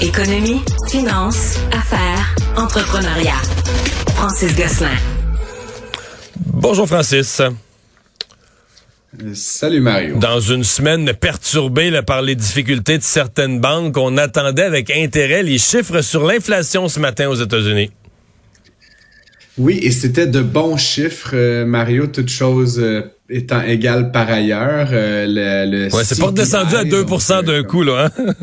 Économie, finance, affaires, entrepreneuriat. Francis Gosselin. Bonjour Francis. Salut Mario. Dans une semaine perturbée par les difficultés de certaines banques, on attendait avec intérêt les chiffres sur l'inflation ce matin aux États-Unis. Oui, et c'était de bons chiffres, euh, Mario, toutes choses euh, étant égales par ailleurs. Euh, le, ouais, c'est pas descendu à 2 d'un coup, là. Hein?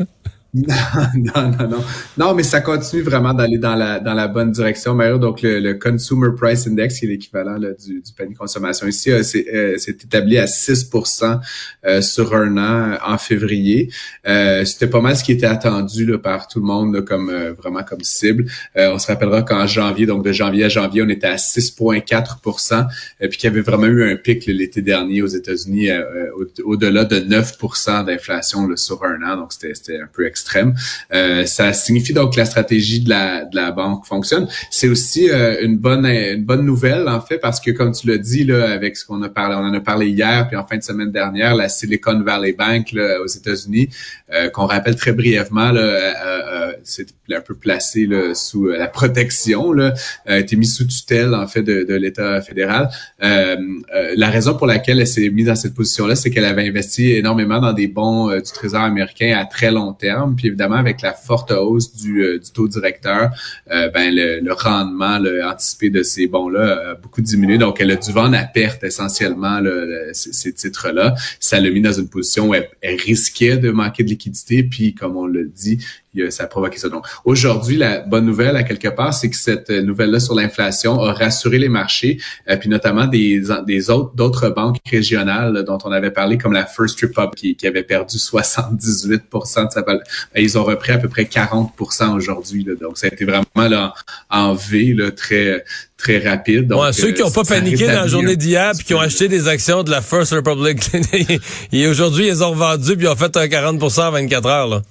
Non, non, non, non. mais ça continue vraiment d'aller dans la dans la bonne direction, Mario. Donc, le, Consumer Price Index, qui est l'équivalent du, du panier de consommation ici, c'est euh, établi à 6% euh, sur un an en février. Euh, C'était pas mal ce qui était attendu là, par tout le monde comme euh, vraiment comme cible. Euh, on se rappellera qu'en janvier, donc de janvier à janvier, on était à 6,4% puis qu'il y avait vraiment eu un pic l'été dernier aux États-Unis au-delà de 9% d'inflation sur un an. Donc, c'était un peu extrême euh, ça signifie donc que la stratégie de la, de la banque fonctionne. C'est aussi euh, une bonne une bonne nouvelle en fait parce que comme tu l'as dit là avec ce qu'on a parlé, on en a parlé hier puis en fin de semaine dernière, la Silicon Valley Bank là, aux États-Unis, euh, qu'on rappelle très brièvement là, c'est un peu placé là, sous la protection là, a été mis sous tutelle en fait de, de l'État fédéral. la raison pour laquelle elle s'est mise dans cette position là, c'est qu'elle avait investi énormément dans des bons du Trésor américain à très long terme puis évidemment, avec la forte hausse du, euh, du taux directeur, euh, ben le, le rendement le, anticipé de ces bons-là a beaucoup diminué. Donc, elle a dû vendre à perte essentiellement ces, ces titres-là. Ça l'a mis dans une position où elle, risquait de manquer de liquidité. Puis, comme on l'a dit, ça a provoqué ça. Donc, aujourd'hui, la bonne nouvelle, à quelque part, c'est que cette nouvelle-là sur l'inflation a rassuré les marchés, euh, puis notamment des, des autres d'autres banques régionales dont on avait parlé, comme la First Republic, qui, qui avait perdu 78% de sa valeur. Ben, ils ont repris à peu près 40% aujourd'hui. Donc, ça a été vraiment là, en V, là, très très rapide. Donc, ceux qui n'ont pas euh, paniqué dans la journée d'hier puis qui ont acheté des actions de la First Republic, et aujourd'hui, ils ont revendu puis ils ont fait un 40% en 24 heures. Là.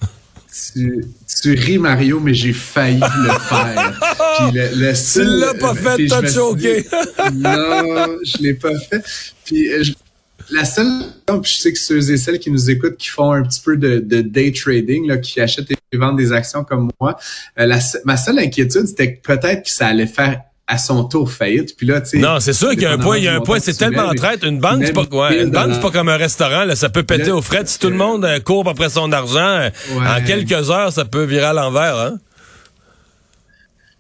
Tu, tu ris, Mario, mais j'ai failli le faire. Puis le, le tu l'as pas fait, t'as choqué. non, je l'ai pas fait. Puis euh, la seule, je sais que ceux et celles qui nous écoutent, qui font un petit peu de, de day trading, là, qui achètent et vendent des actions comme moi, euh, la, ma seule inquiétude, c'était que peut-être que ça allait faire à son tour faillite. Puis là, tu sais. Non, c'est sûr qu'il y a un point, il y a un point, c'est tellement traite. Une banque, c'est pas, ouais, une banque, c'est pas comme un restaurant, là. Ça peut péter aux frettes. Si tout le monde euh, court après son argent, euh, en quelques heures, ça peut virer à l'envers, hein?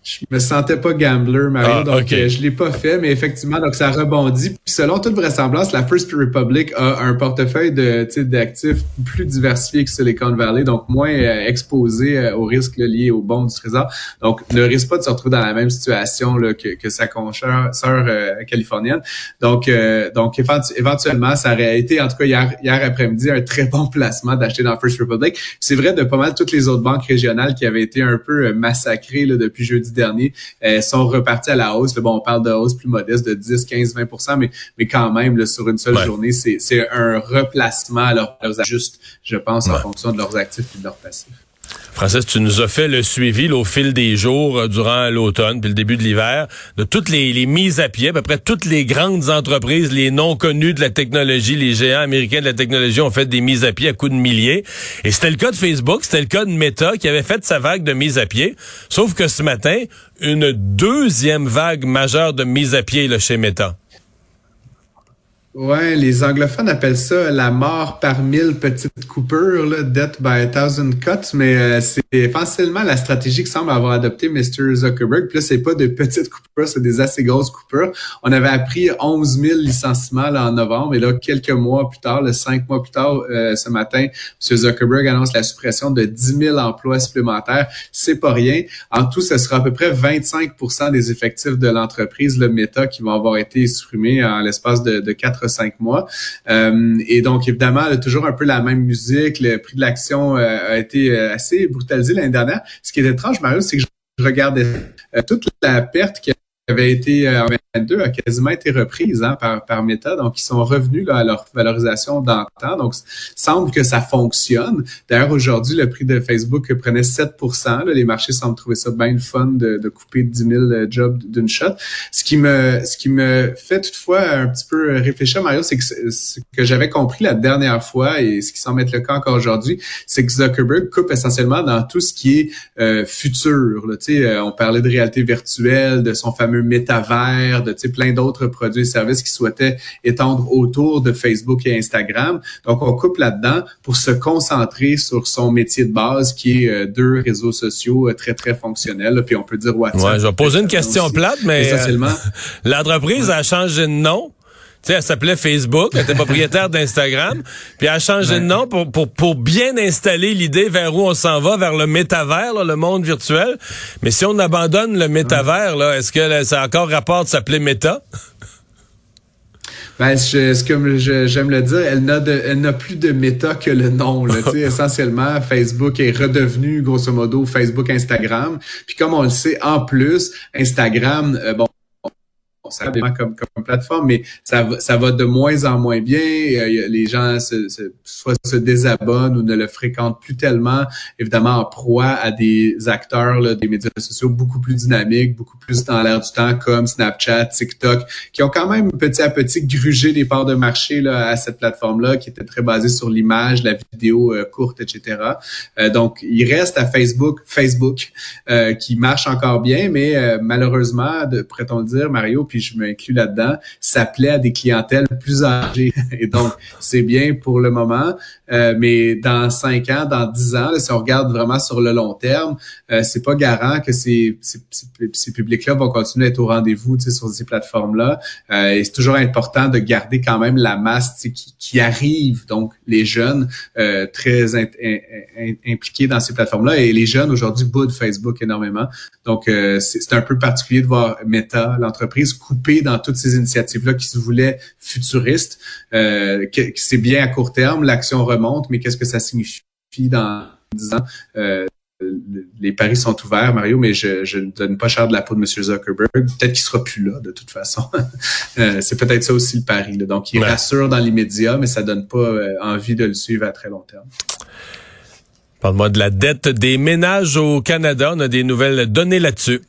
Je me sentais pas gambler, Mario, ah, donc euh, je l'ai pas fait, mais effectivement, donc ça rebondit. Puis selon toute vraisemblance, la First Republic a un portefeuille de d'actifs plus diversifié que Silicon Valley, donc moins euh, exposé euh, aux risques liés aux bons du trésor. Donc, ne risque pas de se retrouver dans la même situation là, que, que sa consoeur sœur californienne. Donc, donc éventuellement, ça aurait été, en tout cas hier, hier après-midi, un très bon placement d'acheter dans First Republic. C'est vrai de pas mal toutes les autres banques régionales qui avaient été un peu massacrées là, depuis jeudi dernier euh, sont repartis à la hausse. bon, on parle de hausse plus modeste de 10, 15, 20% mais, mais quand même, sur une seule journée, c'est un replacement à leurs, ajustes, je pense, en fonction de leurs actifs et de leurs passifs. Francis, tu nous as fait le suivi au fil des jours euh, durant l'automne puis le début de l'hiver de toutes les, mises à pied, à peu près toutes les grandes entreprises, les non connues de la technologie, les géants américains de la technologie ont fait des mises à pied à coups de milliers. Et c'était le cas de Facebook, c'était le cas de Meta qui avait fait sa vague de mises à pied. Sauf que ce matin, une deuxième vague majeure de mises à pied là, chez Meta. Ouais, les anglophones appellent ça la mort par mille petites coupures, là, death by a thousand cuts, mais euh, c'est facilement la stratégie que semble avoir adopté Mr. Zuckerberg. Puis là, c'est pas de petites coupures, c'est des assez grosses coupures. On avait appris 11 000 licenciements là, en novembre, et là, quelques mois plus tard, le cinq mois plus tard, euh, ce matin, M. Zuckerberg annonce la suppression de 10 000 emplois supplémentaires. C'est pas rien. En tout, ce sera à peu près 25% des effectifs de l'entreprise, le Meta, qui vont avoir été supprimés en l'espace de, de 4 cinq mois. Euh, et donc, évidemment, a toujours un peu la même musique. Le prix de l'action euh, a été euh, assez brutalisé l'année dernière. Ce qui est étrange, Mario, c'est que je regardais toute la perte qu'il avait été euh, en 22 a quasiment été reprise hein, par, par Meta. Donc, ils sont revenus là, à leur valorisation d'antan. Donc, semble que ça fonctionne. D'ailleurs, aujourd'hui, le prix de Facebook prenait 7% Les marchés semblent trouver ça bien fun de, de couper 10 000 euh, jobs d'une shot. Ce qui me ce qui me fait toutefois un petit peu réfléchir, Mario, c'est que ce que j'avais compris la dernière fois et ce qui semble être le cas encore aujourd'hui, c'est que Zuckerberg coupe essentiellement dans tout ce qui est euh, futur. Là. Euh, on parlait de réalité virtuelle, de son fameux métavers, de plein d'autres produits et services qui souhaitaient étendre autour de Facebook et Instagram. Donc, on coupe là-dedans pour se concentrer sur son métier de base qui est euh, deux réseaux sociaux euh, très, très fonctionnels. Puis on peut dire WhatsApp. Ouais, je vais poser une question plate, mais l'entreprise a changé de nom sais, elle s'appelait Facebook, elle était propriétaire d'Instagram, puis elle a changé de nom pour, pour, pour bien installer l'idée vers où on s'en va, vers le métavers, le monde virtuel. Mais si on abandonne le métavers, là, est-ce que ça a encore rapport de s'appeler Meta? Ben, je, comme j'aime le dire, elle n'a, elle n'a plus de méta que le nom. Là, essentiellement, Facebook est redevenu, grosso modo, Facebook, Instagram. Puis comme on le sait, en plus, Instagram, euh, bon, ça comme, comme plateforme, mais ça ça va de moins en moins bien. Les gens se, soit se désabonnent ou ne le fréquentent plus tellement, évidemment en proie à des acteurs là, des médias sociaux beaucoup plus dynamiques, beaucoup plus dans l'air du temps, comme Snapchat, TikTok, qui ont quand même petit à petit grugé des parts de marché là, à cette plateforme-là, qui était très basée sur l'image, la vidéo euh, courte, etc. Euh, donc, il reste à Facebook, Facebook, euh, qui marche encore bien, mais malheureusement, de, pourrait-on dire, Mario, je m'inclus là-dedans, ça plaît à des clientèles plus âgées. Et donc, c'est bien pour le moment, euh, mais dans cinq ans, dans dix ans, si on regarde vraiment sur le long terme, euh, c'est pas garant que ces, ces, ces publics-là vont continuer à être au rendez-vous sur ces plateformes-là. Euh, et c'est toujours important de garder quand même la masse qui, qui arrive, donc les jeunes euh, très impliqués dans ces plateformes-là. Et les jeunes aujourd'hui boudent Facebook énormément. Donc, euh, c'est un peu particulier de voir Meta, l'entreprise, coupée dans toutes ces initiatives-là qui se voulaient futuristes. Euh, c'est bien à court terme, l'action remonte, mais qu'est-ce que ça signifie dans 10 ans? Euh, les paris sont ouverts, Mario, mais je, ne donne pas cher de la peau de M. Zuckerberg. Peut-être qu'il sera plus là, de toute façon. Euh, c'est peut-être ça aussi le pari. Donc, il rassure dans l'immédiat, mais ça donne pas envie de le suivre à très long terme. Parle-moi de la dette des ménages au Canada. On a des nouvelles données là-dessus.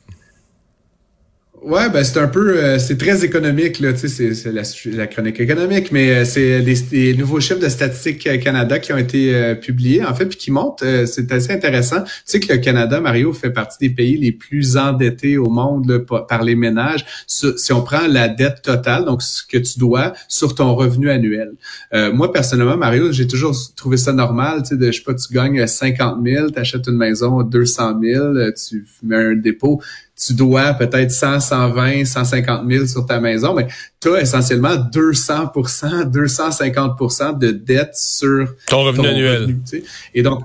Ouais, ben c'est un peu, euh, c'est très économique là, tu sais, c'est la, la, chronique économique, mais euh, c'est les, nouveaux chiffres de Statistique Canada qui ont été euh, publiés en fait, puis qui montrent, c'est assez intéressant. Tu sais que le Canada, Mario, fait partie des pays les plus endettés au monde par les ménages. Si on prend la dette totale, donc ce que tu dois sur ton revenu annuel. moi personnellement, Mario, j'ai toujours trouvé ça normal, tu sais, de, je sais pas, tu gagnes 50 000, tu achètes une maison à 200 000, tu mets un dépôt tu dois peut-être 100, 120, 150 000 sur ta maison, mais tu as essentiellement 200% 250% de dette sur ton revenu annuel. Et donc,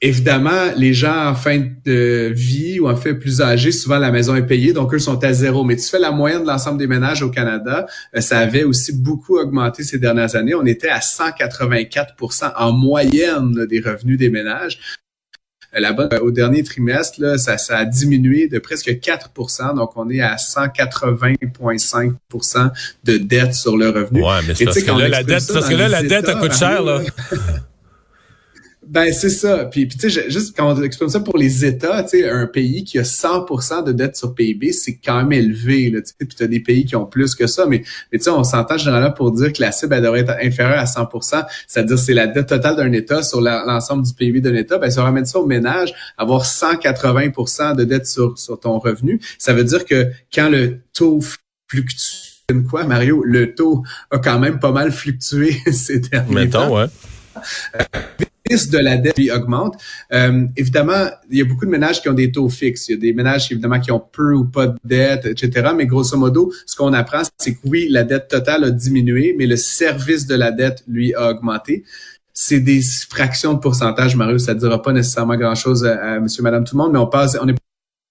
évidemment, les gens en fin de vie ou en fait plus âgés, souvent la maison est payée, donc eux sont à zéro. Mais tu fais la moyenne de l'ensemble des ménages au Canada, euh, ça avait aussi beaucoup augmenté ces dernières années. On était à 184% en moyenne des revenus des ménages. Euh, là-bas, au dernier trimestre, là, ça, ça, a diminué de presque 4% donc on est à 180,5% de dette sur le revenu. Ouais, mais c'est parce, que là, la dette, parce que là, la dette, elle coûte cher, là. Ben c'est ça. Puis, puis tu sais, juste quand on exprime ça pour les États, tu sais, un pays qui a 100% de dette sur PIB, c'est quand même élevé. Là, tu sais, puis tu as des pays qui ont plus que ça, mais, mais tu sais, on s'entend généralement pour dire que la cible elle devrait être inférieure à 100%, c'est-à-dire c'est la dette totale d'un État sur l'ensemble du PIB d'un État. Ben si on ramène ça au ménage, avoir 180% de dette sur sur ton revenu, ça veut dire que quand le taux fluctue quoi, Mario, le taux a quand même pas mal fluctué ces derniers Mettons, temps. ouais. Risque de la dette augmente. Euh, évidemment, il y a beaucoup de ménages qui ont des taux fixes. Il y a des ménages évidemment qui ont peu ou pas de dette, etc. Mais grosso modo, ce qu'on apprend, c'est que oui, la dette totale a diminué, mais le service de la dette, lui, a augmenté. C'est des fractions de pourcentage, Mario. Ça ne dira pas nécessairement grand-chose à, monsieur, madame, tout le monde, mais on passe, on est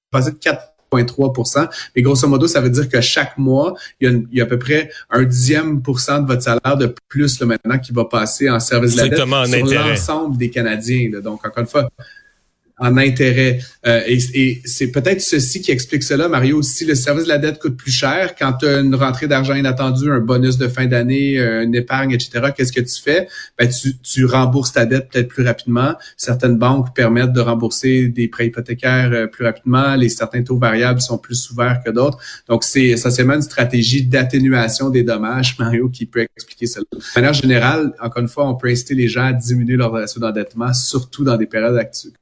passé de 4 mais grosso modo, ça veut dire que chaque mois, il y a, à peu près un dixième pour cent de votre salaire de plus là, maintenant qui va passer en service de la dette sur l'ensemble des Canadiens. Donc, encore une fois, en intérêt. Euh, et, c'est peut-être ceci qui explique cela, Mario. Si le service de la dette coûte plus cher, quand tu as une rentrée d'argent inattendue, un bonus de fin d'année, euh, une épargne, etc., qu'est-ce que tu fais? Ben, tu, tu rembourses ta dette peut-être plus rapidement. Certaines banques permettent de rembourser des prêts hypothécaires euh, plus rapidement. Les certains taux variables sont plus ouverts que d'autres. Donc, c'est essentiellement une stratégie d'atténuation des dommages, Mario, qui peut expliquer cela. De manière générale, encore une fois, on peut inciter les gens à diminuer leur ratio d'endettement, surtout dans des périodes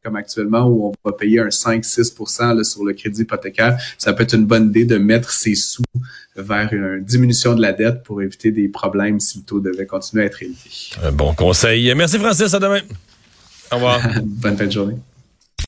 comme actuellement où on va payer un 5-6 sur le crédit hypothécaire. Ça peut être une bonne idée de mettre ses sous vers une diminution de la dette pour éviter des problèmes si le taux devait continuer à être élevé. Un bon conseil. Merci Francis, à demain. Au revoir. Bonne fin de journée.